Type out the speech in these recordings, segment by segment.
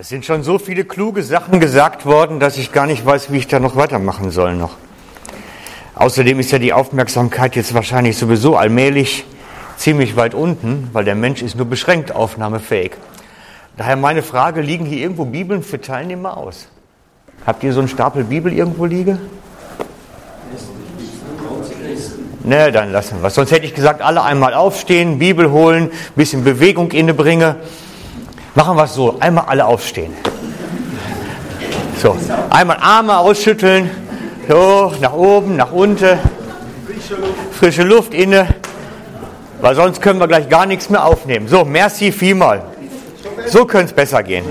Es sind schon so viele kluge Sachen gesagt worden, dass ich gar nicht weiß, wie ich da noch weitermachen soll noch. Außerdem ist ja die Aufmerksamkeit jetzt wahrscheinlich sowieso allmählich ziemlich weit unten, weil der Mensch ist nur beschränkt aufnahmefähig. Daher meine Frage, liegen hier irgendwo Bibeln für Teilnehmer aus? Habt ihr so einen Stapel Bibel irgendwo liegen? Ne, dann lassen wir es. Sonst hätte ich gesagt, alle einmal aufstehen, Bibel holen, bisschen Bewegung innebringen. Machen wir es so, einmal alle aufstehen. So, einmal Arme ausschütteln, so, nach oben, nach unten, frische Luft inne, weil sonst können wir gleich gar nichts mehr aufnehmen. So, merci vielmal. So könnte es besser gehen.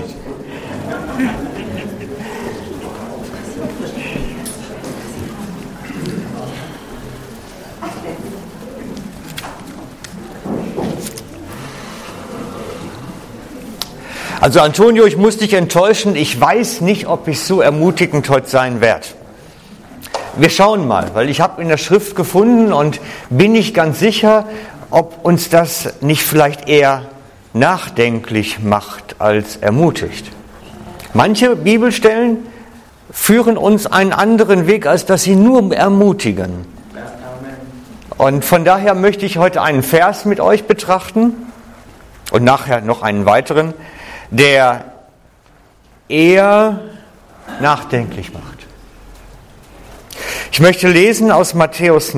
Also Antonio, ich muss dich enttäuschen. Ich weiß nicht, ob ich so ermutigend heute sein werde. Wir schauen mal, weil ich habe in der Schrift gefunden und bin nicht ganz sicher, ob uns das nicht vielleicht eher nachdenklich macht als ermutigt. Manche Bibelstellen führen uns einen anderen Weg, als dass sie nur ermutigen. Und von daher möchte ich heute einen Vers mit euch betrachten und nachher noch einen weiteren der eher nachdenklich macht. Ich möchte lesen aus Matthäus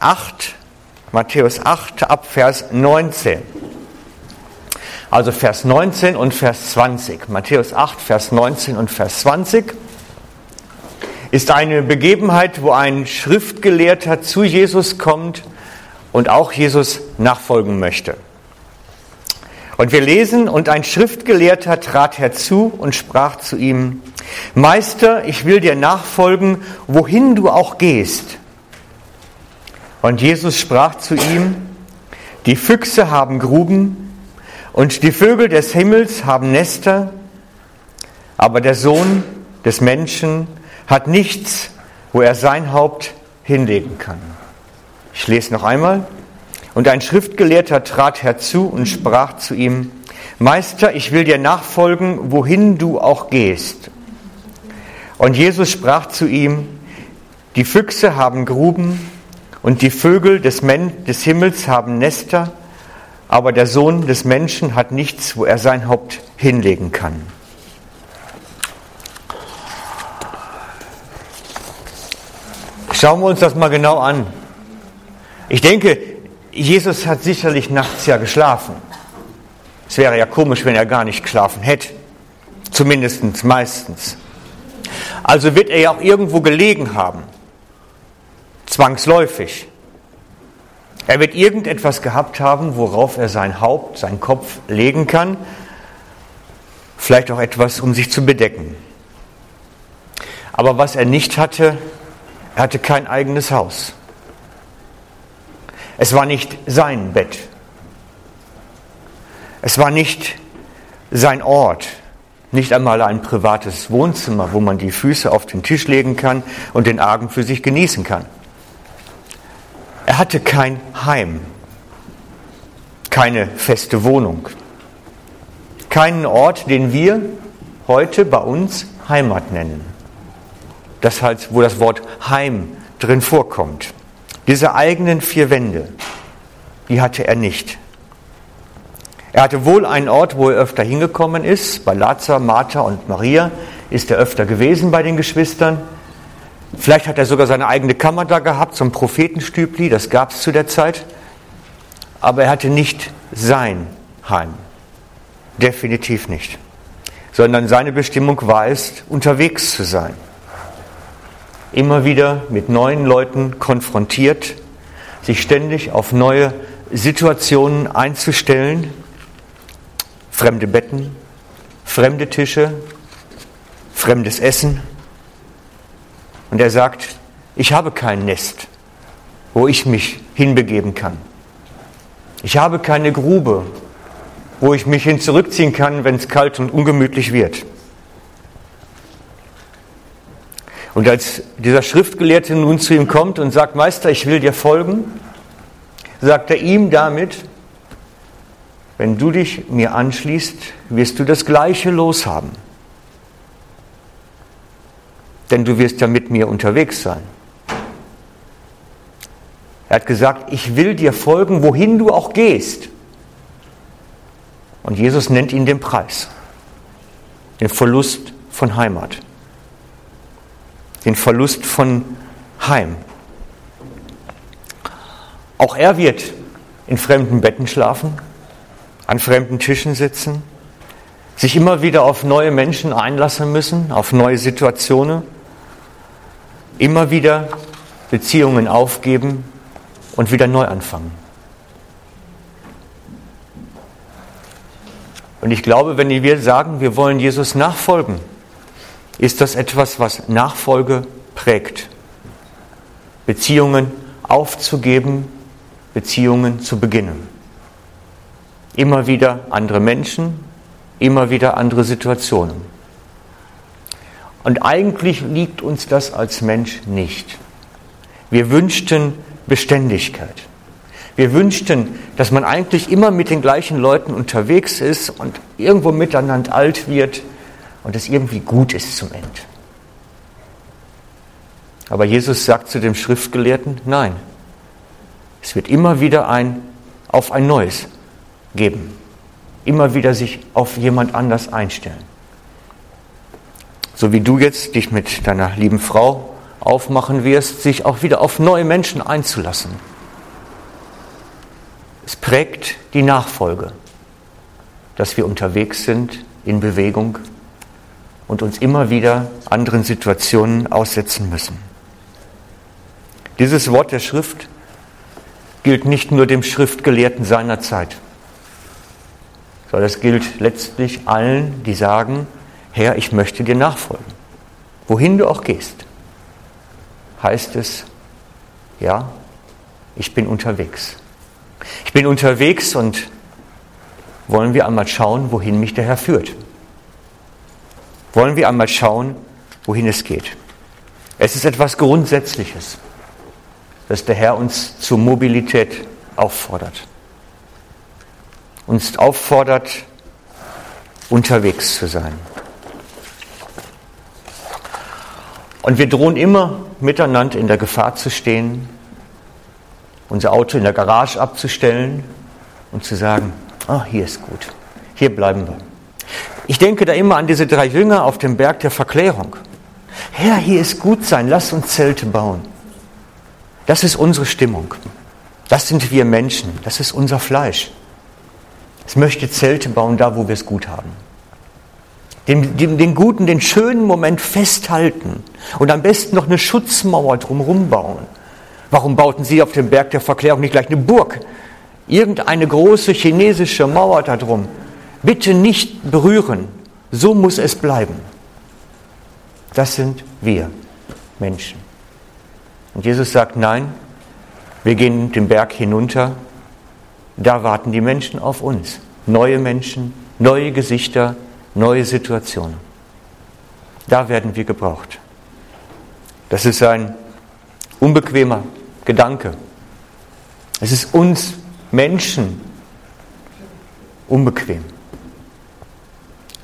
8, Matthäus 8 ab Vers 19. Also Vers 19 und Vers 20. Matthäus 8, Vers 19 und Vers 20 ist eine Begebenheit, wo ein Schriftgelehrter zu Jesus kommt und auch Jesus nachfolgen möchte. Und wir lesen, und ein Schriftgelehrter trat herzu und sprach zu ihm, Meister, ich will dir nachfolgen, wohin du auch gehst. Und Jesus sprach zu ihm, die Füchse haben Gruben und die Vögel des Himmels haben Nester, aber der Sohn des Menschen hat nichts, wo er sein Haupt hinlegen kann. Ich lese noch einmal. Und ein Schriftgelehrter trat herzu und sprach zu ihm, Meister, ich will dir nachfolgen, wohin du auch gehst. Und Jesus sprach zu ihm, die Füchse haben Gruben und die Vögel des, Men des Himmels haben Nester, aber der Sohn des Menschen hat nichts, wo er sein Haupt hinlegen kann. Schauen wir uns das mal genau an. Ich denke, Jesus hat sicherlich nachts ja geschlafen. Es wäre ja komisch, wenn er gar nicht geschlafen hätte. Zumindest meistens. Also wird er ja auch irgendwo gelegen haben. Zwangsläufig. Er wird irgendetwas gehabt haben, worauf er sein Haupt, seinen Kopf legen kann. Vielleicht auch etwas, um sich zu bedecken. Aber was er nicht hatte, er hatte kein eigenes Haus. Es war nicht sein Bett. Es war nicht sein Ort, nicht einmal ein privates Wohnzimmer, wo man die Füße auf den Tisch legen kann und den Abend für sich genießen kann. Er hatte kein Heim, keine feste Wohnung, keinen Ort, den wir heute bei uns Heimat nennen. Das heißt, wo das Wort Heim drin vorkommt. Diese eigenen vier Wände, die hatte er nicht. Er hatte wohl einen Ort, wo er öfter hingekommen ist. Bei Lazar, Martha und Maria ist er öfter gewesen bei den Geschwistern. Vielleicht hat er sogar seine eigene Kammer da gehabt, so ein Prophetenstübli, das gab es zu der Zeit. Aber er hatte nicht sein Heim. Definitiv nicht. Sondern seine Bestimmung war es, unterwegs zu sein immer wieder mit neuen Leuten konfrontiert, sich ständig auf neue Situationen einzustellen, fremde Betten, fremde Tische, fremdes Essen. Und er sagt, ich habe kein Nest, wo ich mich hinbegeben kann. Ich habe keine Grube, wo ich mich hin zurückziehen kann, wenn es kalt und ungemütlich wird. Und als dieser Schriftgelehrte nun zu ihm kommt und sagt, Meister, ich will dir folgen, sagt er ihm damit, wenn du dich mir anschließt, wirst du das gleiche Los haben. Denn du wirst ja mit mir unterwegs sein. Er hat gesagt, ich will dir folgen, wohin du auch gehst. Und Jesus nennt ihn den Preis, den Verlust von Heimat, den Verlust von Heim. Auch er wird in fremden Betten schlafen, an fremden Tischen sitzen, sich immer wieder auf neue Menschen einlassen müssen, auf neue Situationen, immer wieder Beziehungen aufgeben und wieder neu anfangen. Und ich glaube, wenn wir sagen, wir wollen Jesus nachfolgen, ist das etwas, was Nachfolge prägt. Beziehungen aufzugeben, Beziehungen zu beginnen. Immer wieder andere Menschen, immer wieder andere Situationen. Und eigentlich liegt uns das als Mensch nicht. Wir wünschten Beständigkeit. Wir wünschten, dass man eigentlich immer mit den gleichen Leuten unterwegs ist und irgendwo miteinander alt wird und es irgendwie gut ist zum Ende. Aber Jesus sagt zu dem Schriftgelehrten, nein, es wird immer wieder ein auf ein neues geben. Immer wieder sich auf jemand anders einstellen. So wie du jetzt dich mit deiner lieben Frau aufmachen wirst, sich auch wieder auf neue Menschen einzulassen. Es prägt die Nachfolge, dass wir unterwegs sind in Bewegung und uns immer wieder anderen Situationen aussetzen müssen. Dieses Wort der Schrift gilt nicht nur dem Schriftgelehrten seiner Zeit, sondern es gilt letztlich allen, die sagen, Herr, ich möchte dir nachfolgen. Wohin du auch gehst, heißt es, ja, ich bin unterwegs. Ich bin unterwegs und wollen wir einmal schauen, wohin mich der Herr führt. Wollen wir einmal schauen, wohin es geht. Es ist etwas Grundsätzliches, dass der Herr uns zur Mobilität auffordert. Uns auffordert, unterwegs zu sein. Und wir drohen immer miteinander in der Gefahr zu stehen, unser Auto in der Garage abzustellen und zu sagen, ah, hier ist gut, hier bleiben wir. Ich denke da immer an diese drei Jünger auf dem Berg der Verklärung. Herr, hier ist gut sein, lass uns Zelte bauen. Das ist unsere Stimmung. Das sind wir Menschen, das ist unser Fleisch. Es möchte Zelte bauen, da wo wir es gut haben. Den, den, den, guten, den schönen Moment festhalten und am besten noch eine Schutzmauer drumherum bauen. Warum bauten sie auf dem Berg der Verklärung nicht gleich eine Burg? Irgendeine große chinesische Mauer da drum. Bitte nicht berühren. So muss es bleiben. Das sind wir Menschen. Und Jesus sagt, nein, wir gehen den Berg hinunter. Da warten die Menschen auf uns. Neue Menschen, neue Gesichter, neue Situationen. Da werden wir gebraucht. Das ist ein unbequemer Gedanke. Es ist uns Menschen unbequem.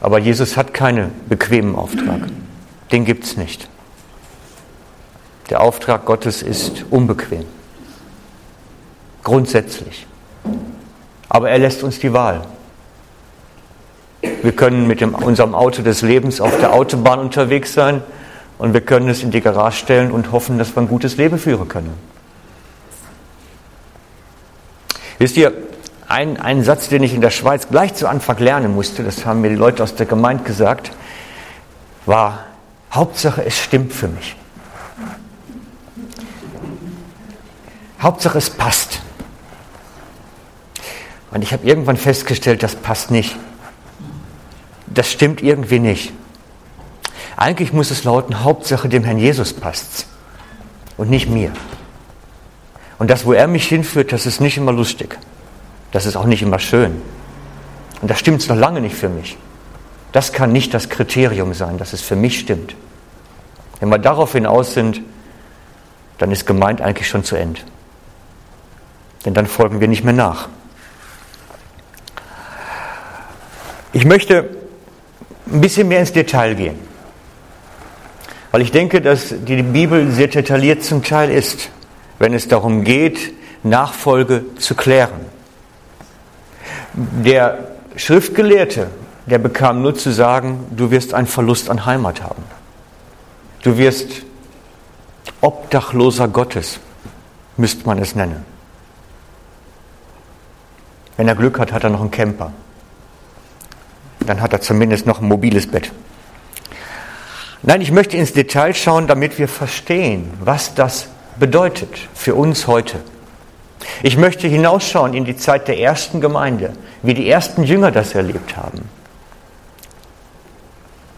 Aber Jesus hat keinen bequemen Auftrag. Den gibt es nicht. Der Auftrag Gottes ist unbequem. Grundsätzlich. Aber er lässt uns die Wahl. Wir können mit dem, unserem Auto des Lebens auf der Autobahn unterwegs sein und wir können es in die Garage stellen und hoffen, dass wir ein gutes Leben führen können. Wisst ihr, ein, ein Satz, den ich in der Schweiz gleich zu Anfang lernen musste, das haben mir die Leute aus der Gemeinde gesagt, war, Hauptsache es stimmt für mich. Hauptsache es passt. Und ich habe irgendwann festgestellt, das passt nicht das stimmt irgendwie nicht. Eigentlich muss es lauten, Hauptsache dem Herrn Jesus passt's und nicht mir. Und das, wo er mich hinführt, das ist nicht immer lustig. Das ist auch nicht immer schön. Und das stimmt noch lange nicht für mich. Das kann nicht das Kriterium sein, dass es für mich stimmt. Wenn wir darauf hinaus sind, dann ist gemeint eigentlich schon zu Ende. Denn dann folgen wir nicht mehr nach. Ich möchte ein bisschen mehr ins Detail gehen, weil ich denke, dass die Bibel sehr detailliert zum Teil ist, wenn es darum geht, Nachfolge zu klären. Der Schriftgelehrte, der bekam nur zu sagen, du wirst einen Verlust an Heimat haben. Du wirst Obdachloser Gottes, müsste man es nennen. Wenn er Glück hat, hat er noch einen Camper. Dann hat er zumindest noch ein mobiles Bett. Nein, ich möchte ins Detail schauen, damit wir verstehen, was das bedeutet für uns heute. Ich möchte hinausschauen in die Zeit der ersten Gemeinde, wie die ersten Jünger das erlebt haben.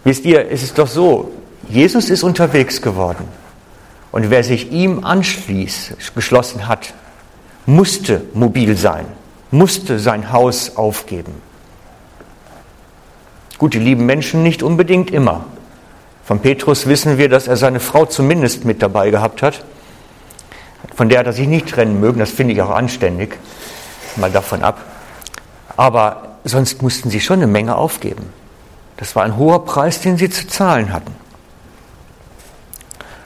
Wisst ihr, es ist doch so, Jesus ist unterwegs geworden. Und wer sich ihm anschließt, geschlossen hat, musste mobil sein, musste sein Haus aufgeben. Gut, die lieben Menschen nicht unbedingt immer. Von Petrus wissen wir, dass er seine Frau zumindest mit dabei gehabt hat. Von der hat er sich nicht trennen mögen, das finde ich auch anständig, mal davon ab. Aber sonst mussten sie schon eine Menge aufgeben. Das war ein hoher Preis, den sie zu zahlen hatten.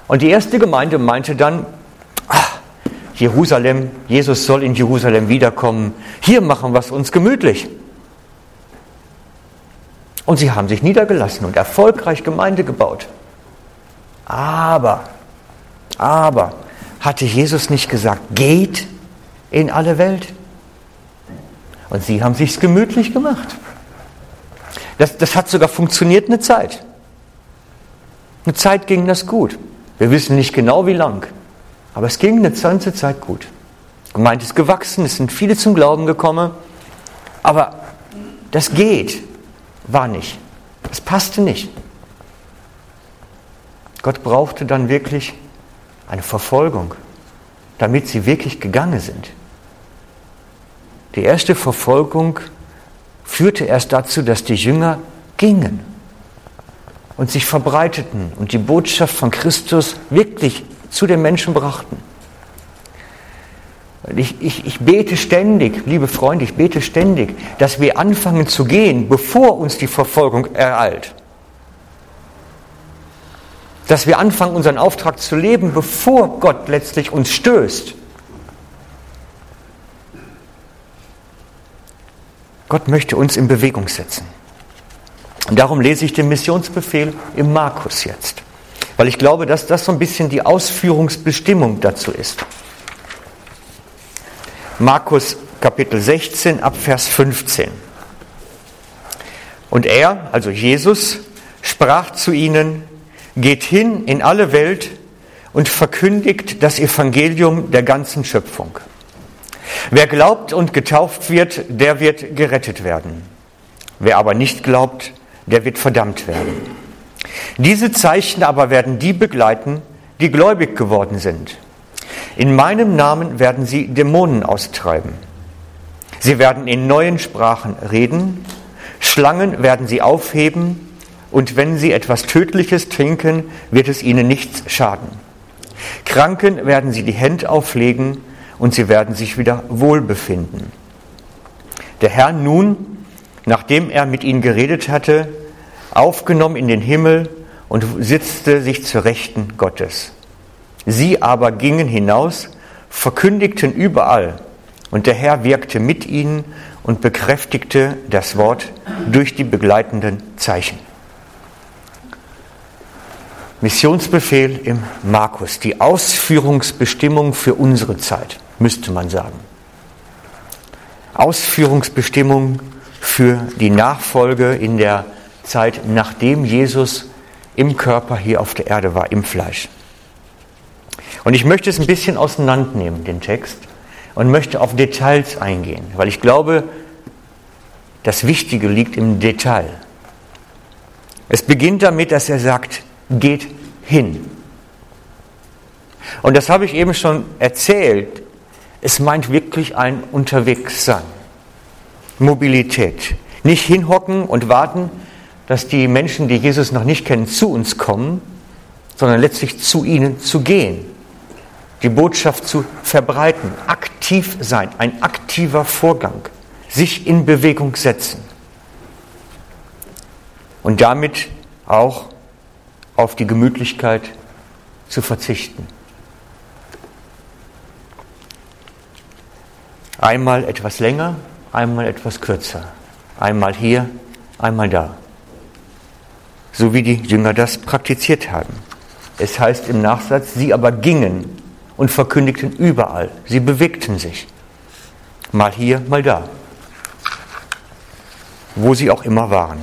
Und die erste Gemeinde meinte dann, ach, Jerusalem, Jesus soll in Jerusalem wiederkommen, hier machen wir es uns gemütlich. Und sie haben sich niedergelassen und erfolgreich Gemeinde gebaut. Aber, aber, hatte Jesus nicht gesagt, geht in alle Welt? Und sie haben sich's gemütlich gemacht. Das, das hat sogar funktioniert eine Zeit. Eine Zeit ging das gut. Wir wissen nicht genau wie lang, aber es ging eine ganze Zeit gut. Gemeint ist gewachsen, es sind viele zum Glauben gekommen, aber das geht, war nicht. Das passte nicht. Gott brauchte dann wirklich eine Verfolgung, damit sie wirklich gegangen sind. Die erste Verfolgung führte erst dazu, dass die Jünger gingen und sich verbreiteten und die Botschaft von Christus wirklich zu den Menschen brachten. Ich, ich, ich bete ständig, liebe Freunde, ich bete ständig, dass wir anfangen zu gehen, bevor uns die Verfolgung ereilt. Dass wir anfangen, unseren Auftrag zu leben, bevor Gott letztlich uns stößt. Gott möchte uns in Bewegung setzen. Und darum lese ich den Missionsbefehl im Markus jetzt, weil ich glaube, dass das so ein bisschen die Ausführungsbestimmung dazu ist. Markus Kapitel 16 ab Vers 15. Und er, also Jesus, sprach zu ihnen, geht hin in alle Welt und verkündigt das Evangelium der ganzen Schöpfung. Wer glaubt und getauft wird, der wird gerettet werden. Wer aber nicht glaubt, der wird verdammt werden. Diese Zeichen aber werden die begleiten, die gläubig geworden sind. In meinem Namen werden sie Dämonen austreiben. Sie werden in neuen Sprachen reden, Schlangen werden sie aufheben, und wenn sie etwas Tödliches trinken, wird es ihnen nichts schaden. Kranken werden sie die Hände auflegen, und sie werden sich wieder wohlbefinden. Der Herr nun nachdem er mit ihnen geredet hatte, aufgenommen in den Himmel und sitzte sich zur Rechten Gottes. Sie aber gingen hinaus, verkündigten überall, und der Herr wirkte mit ihnen und bekräftigte das Wort durch die begleitenden Zeichen. Missionsbefehl im Markus, die Ausführungsbestimmung für unsere Zeit, müsste man sagen. Ausführungsbestimmung für die Nachfolge in der Zeit, nachdem Jesus im Körper hier auf der Erde war, im Fleisch. Und ich möchte es ein bisschen auseinandernehmen, den Text, und möchte auf Details eingehen, weil ich glaube, das Wichtige liegt im Detail. Es beginnt damit, dass er sagt, geht hin. Und das habe ich eben schon erzählt. Es meint wirklich ein Unterwegssein. Mobilität. Nicht hinhocken und warten, dass die Menschen, die Jesus noch nicht kennen, zu uns kommen, sondern letztlich zu ihnen zu gehen. Die Botschaft zu verbreiten, aktiv sein, ein aktiver Vorgang, sich in Bewegung setzen. und damit auch auf die Gemütlichkeit zu verzichten. Einmal etwas länger, einmal etwas kürzer. Einmal hier, einmal da. So wie die Jünger das praktiziert haben. Es heißt im Nachsatz, sie aber gingen und verkündigten überall. Sie bewegten sich. Mal hier, mal da. Wo sie auch immer waren.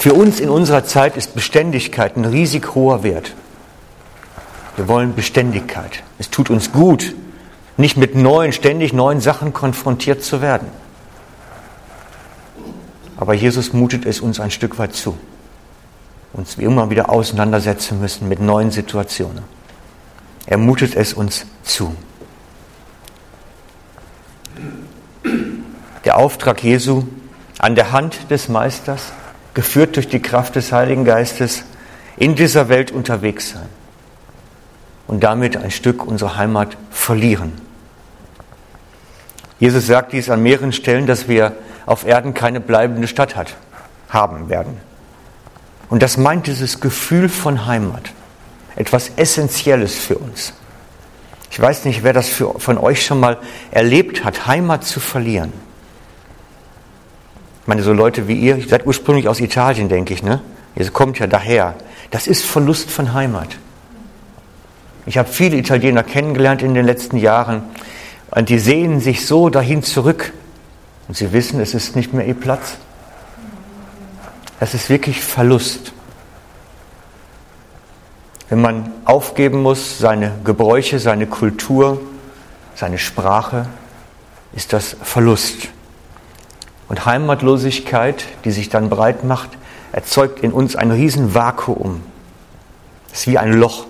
Für uns in unserer Zeit ist Beständigkeit ein riesig hoher Wert. Wir wollen Beständigkeit. Es tut uns gut, nicht mit neuen, ständig neuen Sachen konfrontiert zu werden. Aber Jesus mutet es uns ein Stück weit zu, uns wie immer wieder auseinandersetzen müssen mit neuen Situationen. Er mutet es uns zu. Der Auftrag Jesu an der Hand des Meisters, geführt durch die Kraft des Heiligen Geistes, in dieser Welt unterwegs sein und damit ein Stück unserer Heimat verlieren. Jesus sagt dies an mehreren Stellen, dass wir auf Erden keine bleibende Stadt hat, haben werden. Und das meint dieses Gefühl von Heimat, etwas Essentielles für uns. Ich weiß nicht, wer das für, von euch schon mal erlebt hat, Heimat zu verlieren. Ich meine, so Leute wie ihr, ihr seid ursprünglich aus Italien, denke ich, ne? Ihr kommt ja daher. Das ist Verlust von Heimat. Ich habe viele Italiener kennengelernt in den letzten Jahren. Und die sehnen sich so dahin zurück. Und sie wissen, es ist nicht mehr ihr Platz. Es ist wirklich Verlust. Wenn man aufgeben muss, seine Gebräuche, seine Kultur, seine Sprache, ist das Verlust. Und Heimatlosigkeit, die sich dann breit macht, erzeugt in uns ein Riesenvakuum. Es ist wie ein Loch.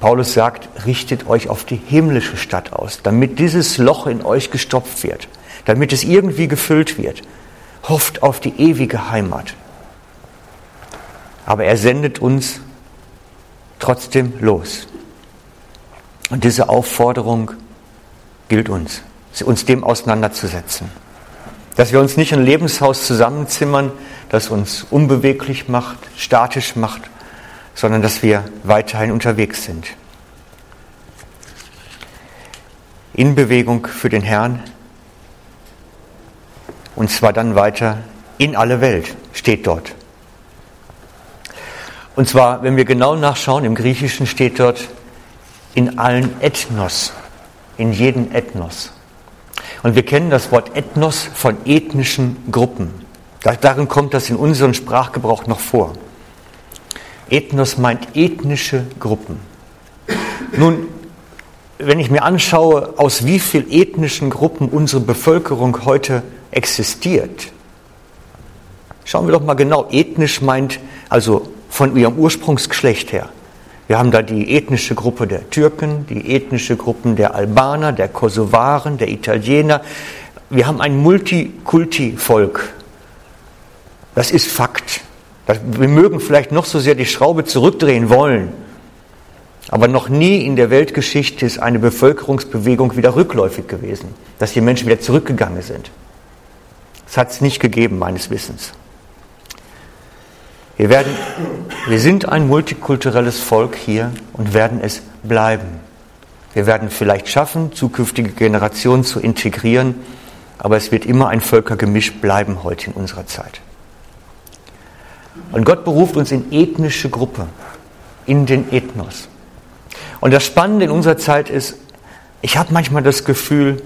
Paulus sagt, richtet euch auf die himmlische Stadt aus, damit dieses Loch in euch gestopft wird, damit es irgendwie gefüllt wird. Hofft auf die ewige Heimat. Aber er sendet uns trotzdem los. Und diese Aufforderung gilt uns, uns dem auseinanderzusetzen. Dass wir uns nicht ein Lebenshaus zusammenzimmern, das uns unbeweglich macht, statisch macht, sondern dass wir weiterhin unterwegs sind. In Bewegung für den Herrn und zwar dann weiter in alle Welt, steht dort. Und zwar, wenn wir genau nachschauen, im Griechischen steht dort in allen Ethnos, in jeden Ethnos. Und wir kennen das Wort Ethnos von ethnischen Gruppen. Darin kommt das in unserem Sprachgebrauch noch vor. Ethnos meint ethnische Gruppen. Nun, wenn ich mir anschaue, aus wie vielen ethnischen Gruppen unsere Bevölkerung heute existiert, schauen wir doch mal genau. Ethnisch meint also von ihrem Ursprungsgeschlecht her. Wir haben da die ethnische Gruppe der Türken, die ethnische Gruppen der Albaner, der Kosovaren, der Italiener. Wir haben ein Multikulti-Volk. Das ist Fakt. Wir mögen vielleicht noch so sehr die Schraube zurückdrehen wollen, aber noch nie in der Weltgeschichte ist eine Bevölkerungsbewegung wieder rückläufig gewesen, dass die Menschen wieder zurückgegangen sind. Das hat es nicht gegeben, meines Wissens. Wir, werden, wir sind ein multikulturelles Volk hier und werden es bleiben. Wir werden vielleicht schaffen, zukünftige Generationen zu integrieren, aber es wird immer ein Völkergemisch bleiben heute in unserer Zeit. Und Gott beruft uns in ethnische Gruppe, in den Ethnos. Und das Spannende in unserer Zeit ist, ich habe manchmal das Gefühl,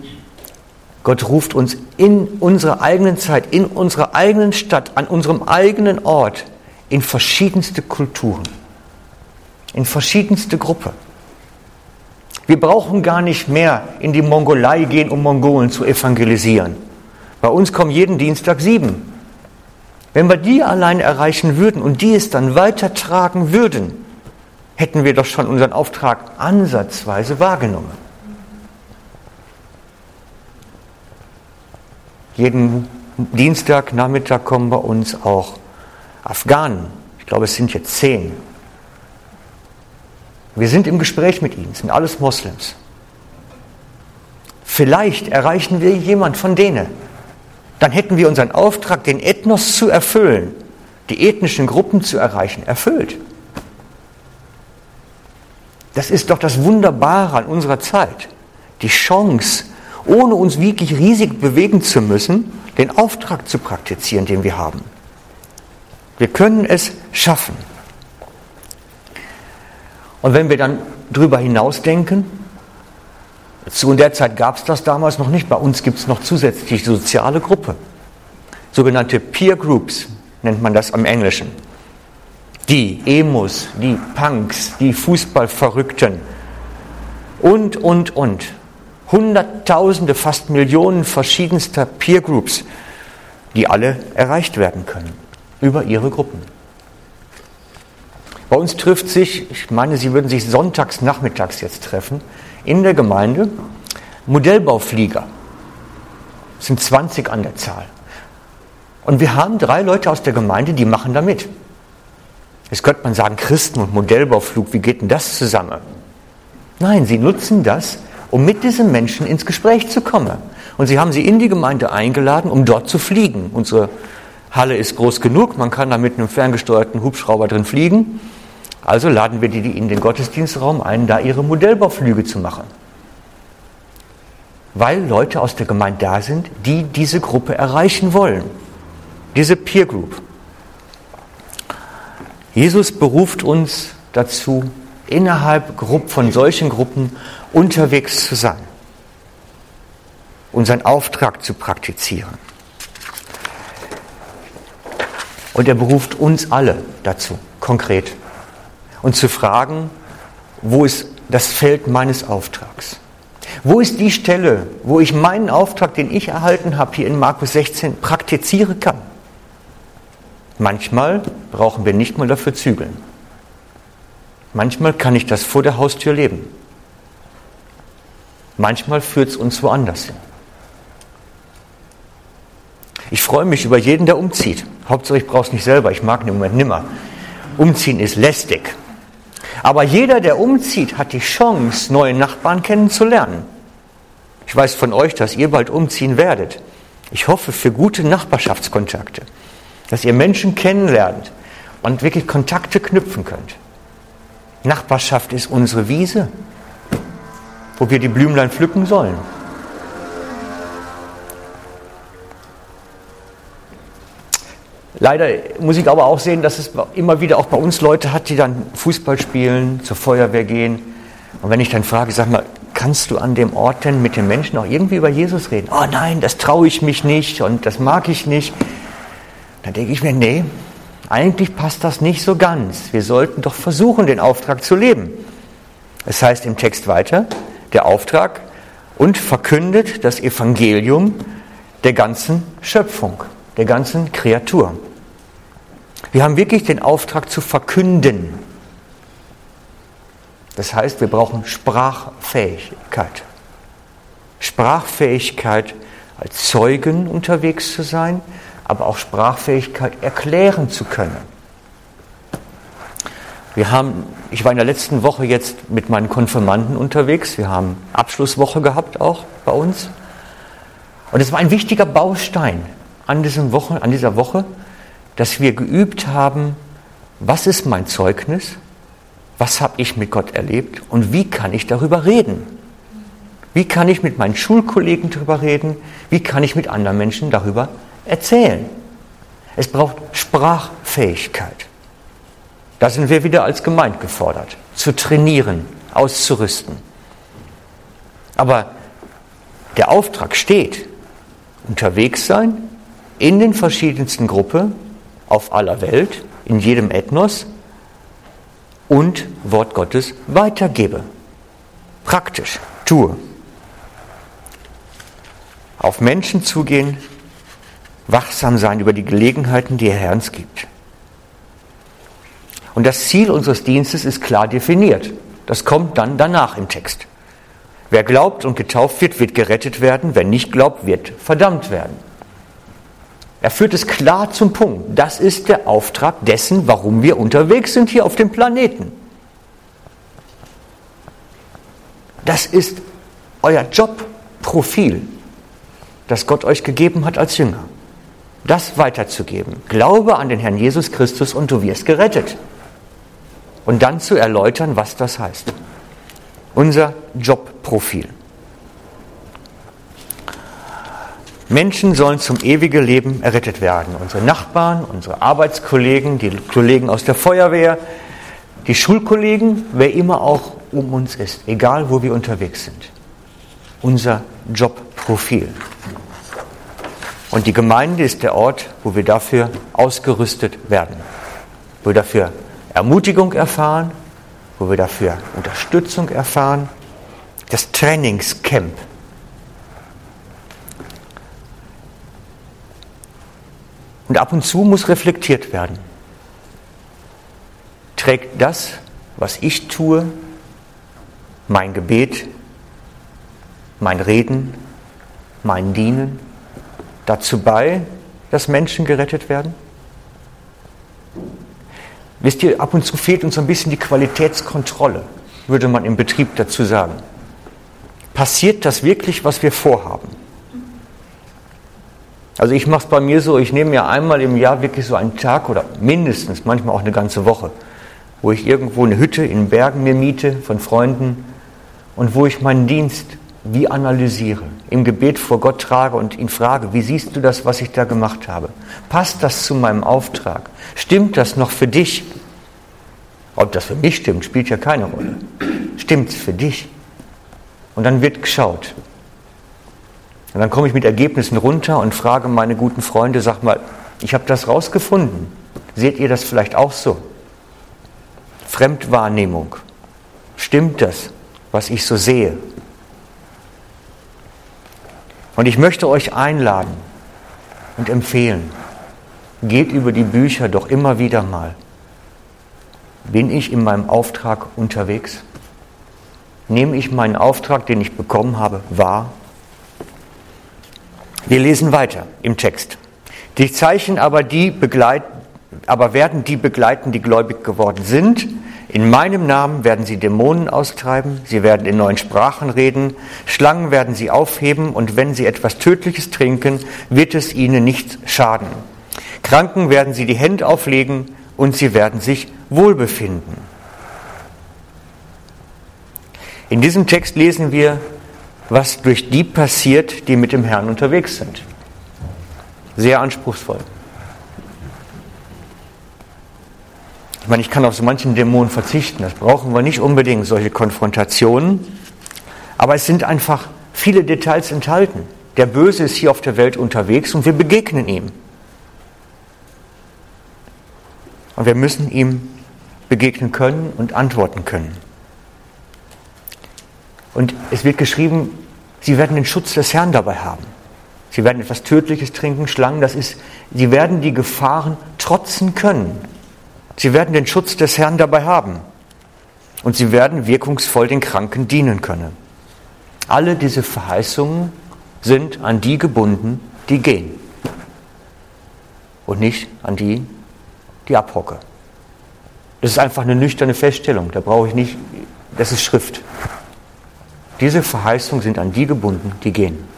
Gott ruft uns in unserer eigenen Zeit, in unserer eigenen Stadt, an unserem eigenen Ort in verschiedenste Kulturen, in verschiedenste Gruppen. Wir brauchen gar nicht mehr in die Mongolei gehen, um Mongolen zu evangelisieren. Bei uns kommen jeden Dienstag sieben. Wenn wir die allein erreichen würden und die es dann weitertragen würden, hätten wir doch schon unseren Auftrag ansatzweise wahrgenommen. Jeden Dienstagnachmittag kommen bei uns auch Afghanen. Ich glaube, es sind jetzt zehn. Wir sind im Gespräch mit ihnen, sind alles Moslems. Vielleicht erreichen wir jemand von denen. dann hätten wir unseren Auftrag, den Ethnos zu erfüllen, die ethnischen Gruppen zu erreichen, erfüllt. Das ist doch das Wunderbare an unserer Zeit. Die Chance, ohne uns wirklich riesig bewegen zu müssen, den Auftrag zu praktizieren, den wir haben. Wir können es schaffen. Und wenn wir dann darüber hinausdenken, zu der Zeit gab es das damals noch nicht, bei uns gibt es noch zusätzlich soziale Gruppe, sogenannte Peer Groups nennt man das am Englischen. Die Emos, die Punks, die Fußballverrückten und, und, und. Hunderttausende, fast Millionen verschiedenster Peer Groups, die alle erreicht werden können über ihre Gruppen. Bei uns trifft sich, ich meine, Sie würden sich sonntags nachmittags jetzt treffen, in der Gemeinde Modellbauflieger. Es sind 20 an der Zahl. Und wir haben drei Leute aus der Gemeinde, die machen da mit. Jetzt könnte man sagen, Christen und Modellbauflug, wie geht denn das zusammen? Nein, sie nutzen das, um mit diesen Menschen ins Gespräch zu kommen. Und sie haben sie in die Gemeinde eingeladen, um dort zu fliegen. Unsere Halle ist groß genug, man kann da mit einem ferngesteuerten Hubschrauber drin fliegen. Also laden wir die in den Gottesdienstraum ein, da ihre Modellbauflüge zu machen. Weil Leute aus der Gemeinde da sind, die diese Gruppe erreichen wollen. Diese Peer Group. Jesus beruft uns dazu, innerhalb von solchen Gruppen unterwegs zu sein, unseren Auftrag zu praktizieren. Und er beruft uns alle dazu, konkret, und zu fragen, wo ist das Feld meines Auftrags? Wo ist die Stelle, wo ich meinen Auftrag, den ich erhalten habe, hier in Markus 16 praktizieren kann? Manchmal brauchen wir nicht mal dafür zügeln. Manchmal kann ich das vor der Haustür leben. Manchmal führt es uns woanders hin. Ich freue mich über jeden, der umzieht. Hauptsache, ich brauche es nicht selber. Ich mag ihn im Moment nimmer. Umziehen ist lästig. Aber jeder, der umzieht, hat die Chance, neue Nachbarn kennenzulernen. Ich weiß von euch, dass ihr bald umziehen werdet. Ich hoffe für gute Nachbarschaftskontakte, dass ihr Menschen kennenlernt und wirklich Kontakte knüpfen könnt. Nachbarschaft ist unsere Wiese, wo wir die Blümlein pflücken sollen. Leider muss ich aber auch sehen, dass es immer wieder auch bei uns Leute hat, die dann Fußball spielen, zur Feuerwehr gehen. Und wenn ich dann frage, sag mal, kannst du an dem Ort denn mit den Menschen auch irgendwie über Jesus reden? Oh nein, das traue ich mich nicht und das mag ich nicht. Dann denke ich mir, nee, eigentlich passt das nicht so ganz. Wir sollten doch versuchen, den Auftrag zu leben. Es heißt im Text weiter, der Auftrag und verkündet das Evangelium der ganzen Schöpfung, der ganzen Kreatur. Wir haben wirklich den Auftrag zu verkünden. Das heißt, wir brauchen Sprachfähigkeit. Sprachfähigkeit als Zeugen unterwegs zu sein, aber auch Sprachfähigkeit erklären zu können. Wir haben, ich war in der letzten Woche jetzt mit meinen Konfirmanden unterwegs. Wir haben Abschlusswoche gehabt auch bei uns. Und es war ein wichtiger Baustein an, diesem Woche, an dieser Woche, dass wir geübt haben, was ist mein Zeugnis, was habe ich mit Gott erlebt und wie kann ich darüber reden. Wie kann ich mit meinen Schulkollegen darüber reden? Wie kann ich mit anderen Menschen darüber erzählen? Es braucht Sprachfähigkeit. Da sind wir wieder als Gemeinde gefordert, zu trainieren, auszurüsten. Aber der Auftrag steht, unterwegs sein, in den verschiedensten Gruppen, auf aller Welt, in jedem Ethnos und Wort Gottes weitergebe. Praktisch, tue. Auf Menschen zugehen, wachsam sein über die Gelegenheiten, die Herr uns gibt. Und das Ziel unseres Dienstes ist klar definiert. Das kommt dann danach im Text. Wer glaubt und getauft wird, wird gerettet werden. Wer nicht glaubt, wird verdammt werden. Er führt es klar zum Punkt. Das ist der Auftrag dessen, warum wir unterwegs sind hier auf dem Planeten. Das ist euer Jobprofil. das Gott euch gegeben hat als Jünger. Das weiterzugeben. Glaube an den Herrn Jesus Christus und du wirst gerettet. Und dann zu erläutern, was das heißt. Unser Jobprofil. Menschen sollen zum ewigen Leben errettet werden. Unsere Nachbarn, unsere Arbeitskollegen, die Kollegen aus der Feuerwehr, die Schulkollegen, wer immer auch um uns ist, egal wo wir unterwegs sind. Unser Jobprofil. Und die Gemeinde ist der Ort, wo wir dafür ausgerüstet werden, wo wir dafür Ermutigung erfahren, wo wir dafür Unterstützung erfahren. Das Trainingscamp. Und ab und zu muss reflektiert werden. Trägt das, was ich tue, mein Gebet, mein Reden, mein Dienen, dazu bei, dass Menschen gerettet werden? Wisst ihr, ab und zu fehlt uns ein bisschen die Qualitätskontrolle, würde man im Betrieb dazu sagen. Passiert das wirklich, was wir vorhaben? Also ich mache es bei mir so, ich nehme mir einmal im Jahr wirklich so einen Tag oder mindestens, manchmal auch eine ganze Woche, wo ich irgendwo eine Hütte in Bergen mir miete von Freunden und wo ich meinen Dienst wie analysiere, im Gebet vor Gott trage und ihn frage, wie siehst du das, was ich da gemacht habe? Passt das zu meinem Auftrag? Stimmt das noch für dich? Ob das für mich stimmt, spielt ja keine Rolle. Stimmt es für dich? Und dann wird geschaut. Und dann komme ich mit Ergebnissen runter und frage meine guten Freunde, sag mal, ich habe das rausgefunden. Seht ihr das vielleicht auch so? Fremdwahrnehmung. Stimmt das, was ich so sehe? Und ich möchte euch einladen und empfehlen, geht über die Bücher doch immer wieder mal. Bin ich in meinem Auftrag unterwegs? Nehme ich meinen Auftrag, den ich bekommen habe, wahr? Wir lesen weiter im Text. Die Zeichen aber, die begleiten, aber werden die begleiten, die gläubig geworden sind, in meinem Namen werden sie Dämonen austreiben, sie werden in neuen Sprachen reden, Schlangen werden sie aufheben und wenn sie etwas Tödliches trinken, wird es ihnen nichts schaden. Kranken werden sie die Hände auflegen und sie werden sich wohlbefinden. In diesem Text lesen wir, was durch die passiert, die mit dem Herrn unterwegs sind. Sehr anspruchsvoll. Ich meine, ich kann auf so manchen Dämonen verzichten. Das brauchen wir nicht unbedingt, solche Konfrontationen. Aber es sind einfach viele Details enthalten. Der Böse ist hier auf der Welt unterwegs und wir begegnen ihm. Und wir müssen ihm begegnen können und antworten können. Und es wird geschrieben, sie werden den Schutz des Herrn dabei haben. Sie werden etwas Tödliches trinken, Schlangen, das ist, sie werden die Gefahren trotzen können. Sie werden den Schutz des Herrn dabei haben und sie werden wirkungsvoll den Kranken dienen können. Alle diese Verheißungen sind an die gebunden, die gehen und nicht an die, die abhocke. Das ist einfach eine nüchterne Feststellung, da brauche ich nicht, das ist Schrift. Diese Verheißungen sind an die gebunden, die gehen.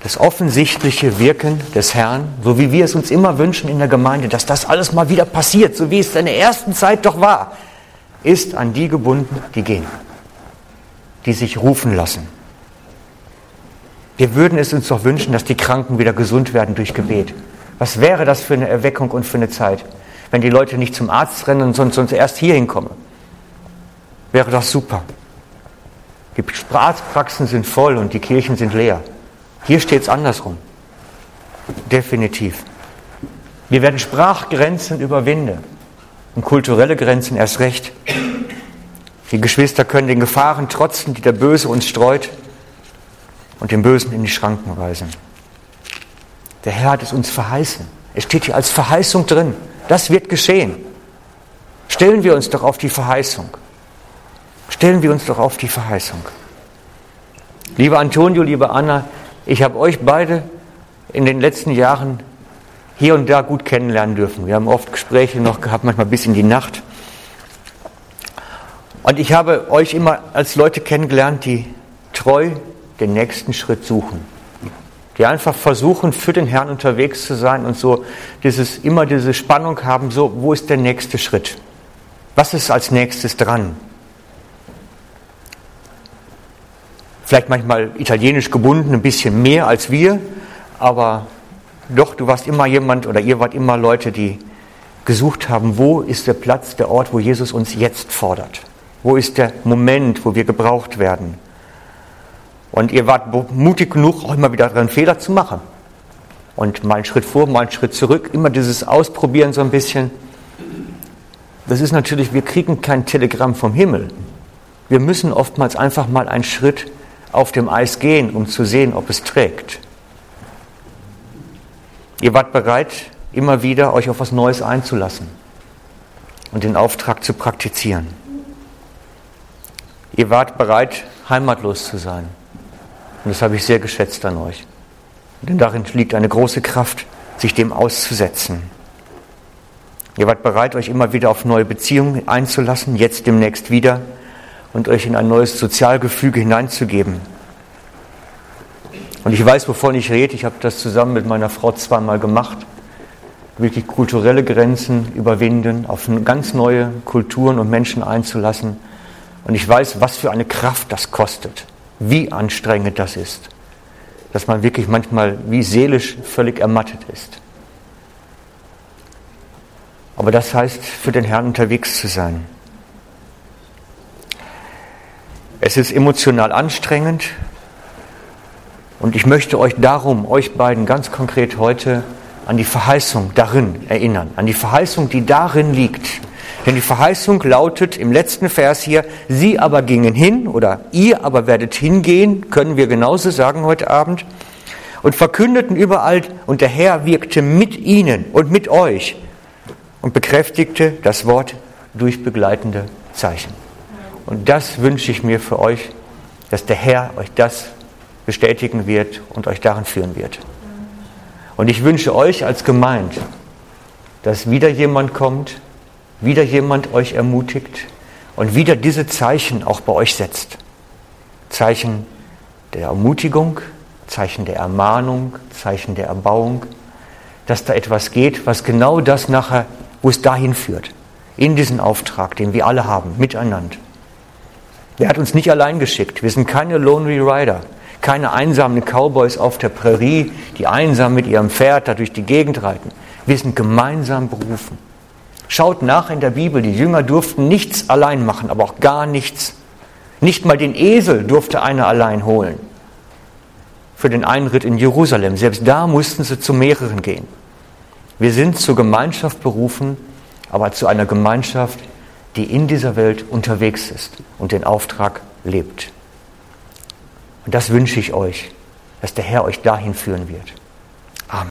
das offensichtliche Wirken des Herrn, so wie wir es uns immer wünschen in der Gemeinde, dass das alles mal wieder passiert, so wie es in der ersten Zeit doch war, ist an die gebunden, die gehen, die sich rufen lassen. Wir würden es uns doch wünschen, dass die Kranken wieder gesund werden durch Gebet. Was wäre das für eine Erweckung und für eine Zeit, wenn die Leute nicht zum Arzt rennen, sondern sonst erst hier hinkommen? Wäre doch super. Die Arztpraxen sind voll und die Kirchen sind leer. Hier steht es andersrum. Definitiv. Wir werden Sprachgrenzen überwinden und kulturelle Grenzen erst recht. Die Geschwister können den Gefahren trotzen, die der Böse uns streut und den Bösen in die Schranken weisen. Der Herr hat es uns verheißen. Es steht hier als Verheißung drin. Das wird geschehen. Stellen wir uns doch auf die Verheißung. Stellen wir uns doch auf die Verheißung. Lieber Antonio, liebe Anna, ich habe euch beide in den letzten Jahren hier und da gut kennenlernen dürfen. Wir haben oft Gespräche noch gehabt, manchmal bis in die Nacht. Und ich habe euch immer als Leute kennengelernt, die treu den nächsten Schritt suchen. Die einfach versuchen, für den Herrn unterwegs zu sein und so dieses, immer diese Spannung haben, so, wo ist der nächste Schritt? Was ist als nächstes dran? Vielleicht manchmal italienisch gebunden, ein bisschen mehr als wir, aber doch, du warst immer jemand oder ihr wart immer Leute, die gesucht haben, wo ist der Platz, der Ort, wo Jesus uns jetzt fordert? Wo ist der Moment, wo wir gebraucht werden? Und ihr wart mutig genug, auch immer wieder daran Fehler zu machen. Und mal einen Schritt vor, mal einen Schritt zurück, immer dieses Ausprobieren so ein bisschen. Das ist natürlich, wir kriegen kein Telegramm vom Himmel. Wir müssen oftmals einfach mal einen Schritt auf dem Eis gehen, um zu sehen, ob es trägt. Ihr wart bereit, immer wieder euch auf was Neues einzulassen und den Auftrag zu praktizieren. Ihr wart bereit, heimatlos zu sein. Und das habe ich sehr geschätzt an euch. Denn darin liegt eine große Kraft, sich dem auszusetzen. Ihr wart bereit, euch immer wieder auf neue Beziehungen einzulassen, jetzt demnächst wieder, und euch in ein neues Sozialgefüge hineinzugeben. Und ich weiß, wovon ich rede. Ich habe das zusammen mit meiner Frau zweimal gemacht. Wirklich kulturelle Grenzen überwinden, auf ganz neue Kulturen und Menschen einzulassen. Und ich weiß, was für eine Kraft das kostet, wie anstrengend das ist, dass man wirklich manchmal wie seelisch völlig ermattet ist. Aber das heißt, für den Herrn unterwegs zu sein. Es ist emotional anstrengend, und ich möchte euch darum, euch beiden ganz konkret heute an die Verheißung darin erinnern, an die Verheißung, die darin liegt. Denn die Verheißung lautet im letzten Vers hier, sie aber gingen hin oder ihr aber werdet hingehen, können wir genauso sagen heute Abend, und verkündeten überall, und der Herr wirkte mit ihnen und mit euch und bekräftigte das Wort durch begleitende Zeichen. Und das wünsche ich mir für euch, dass der Herr euch das bestätigen wird und euch darin führen wird. Und ich wünsche euch als Gemeinde, dass wieder jemand kommt, wieder jemand euch ermutigt und wieder diese Zeichen auch bei euch setzt. Zeichen der Ermutigung, Zeichen der Ermahnung, Zeichen der Erbauung, dass da etwas geht, was genau das nachher, wo es dahin führt, in diesen Auftrag, den wir alle haben, miteinander. Er hat uns nicht allein geschickt. Wir sind keine Lonely Rider keine einsamen Cowboys auf der Prärie, die einsam mit ihrem Pferd da durch die Gegend reiten. Wir sind gemeinsam berufen. Schaut nach in der Bibel, die Jünger durften nichts allein machen, aber auch gar nichts. Nicht mal den Esel durfte einer allein holen. Für den Einritt in Jerusalem. Selbst da mussten sie zu mehreren gehen. Wir sind zur Gemeinschaft berufen, aber zu einer Gemeinschaft, die in dieser Welt unterwegs ist und den Auftrag lebt. Und das wünsche ich euch, dass der Herr euch dahin führen wird.